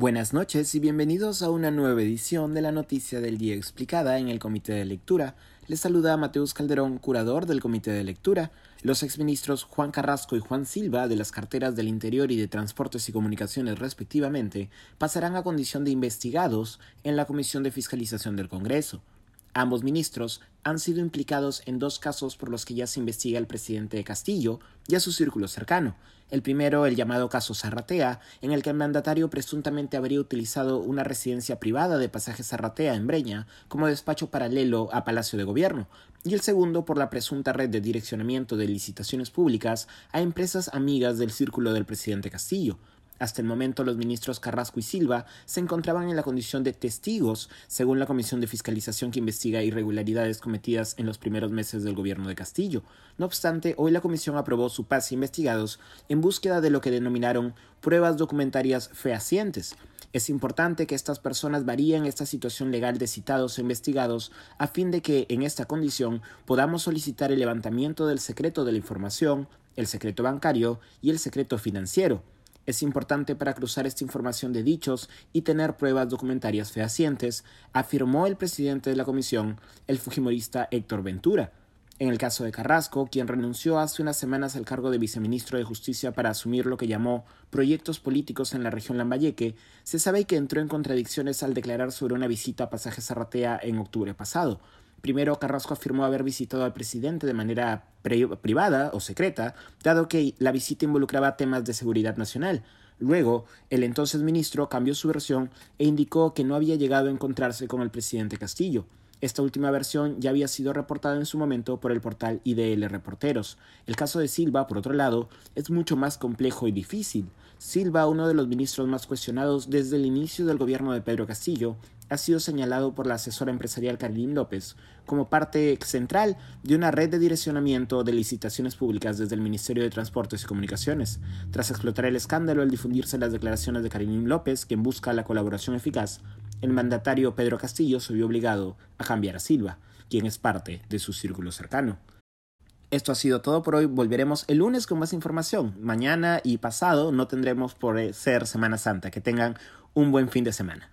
Buenas noches y bienvenidos a una nueva edición de la Noticia del Día Explicada en el Comité de Lectura. Les saluda Mateus Calderón, curador del Comité de Lectura. Los exministros Juan Carrasco y Juan Silva, de las carteras del Interior y de Transportes y Comunicaciones respectivamente, pasarán a condición de investigados en la Comisión de Fiscalización del Congreso. Ambos ministros han sido implicados en dos casos por los que ya se investiga el presidente de Castillo y a su círculo cercano. El primero, el llamado caso Zarratea, en el que el mandatario presuntamente habría utilizado una residencia privada de pasaje Zarratea en Breña como despacho paralelo a Palacio de Gobierno, y el segundo por la presunta red de direccionamiento de licitaciones públicas a empresas amigas del círculo del presidente Castillo. Hasta el momento los ministros Carrasco y Silva se encontraban en la condición de testigos, según la Comisión de Fiscalización que investiga irregularidades cometidas en los primeros meses del gobierno de Castillo. No obstante, hoy la comisión aprobó su pase investigados en búsqueda de lo que denominaron pruebas documentarias fehacientes. Es importante que estas personas varíen esta situación legal de citados e investigados a fin de que, en esta condición, podamos solicitar el levantamiento del secreto de la información, el secreto bancario y el secreto financiero. Es importante para cruzar esta información de dichos y tener pruebas documentarias fehacientes, afirmó el presidente de la comisión, el fujimorista Héctor Ventura. En el caso de Carrasco, quien renunció hace unas semanas al cargo de viceministro de Justicia para asumir lo que llamó proyectos políticos en la región Lambayeque, se sabe que entró en contradicciones al declarar sobre una visita a Pasaje Zarratea en octubre pasado, Primero, Carrasco afirmó haber visitado al presidente de manera privada o secreta, dado que la visita involucraba temas de seguridad nacional. Luego, el entonces ministro cambió su versión e indicó que no había llegado a encontrarse con el presidente Castillo. Esta última versión ya había sido reportada en su momento por el portal IDL Reporteros. El caso de Silva, por otro lado, es mucho más complejo y difícil. Silva, uno de los ministros más cuestionados desde el inicio del gobierno de Pedro Castillo, ha sido señalado por la asesora empresarial Carolín López como parte central de una red de direccionamiento de licitaciones públicas desde el Ministerio de Transportes y Comunicaciones. Tras explotar el escándalo al difundirse las declaraciones de Carolín López, quien busca la colaboración eficaz, el mandatario Pedro Castillo se vio obligado a cambiar a Silva, quien es parte de su círculo cercano. Esto ha sido todo por hoy. Volveremos el lunes con más información. Mañana y pasado no tendremos por ser Semana Santa. Que tengan un buen fin de semana.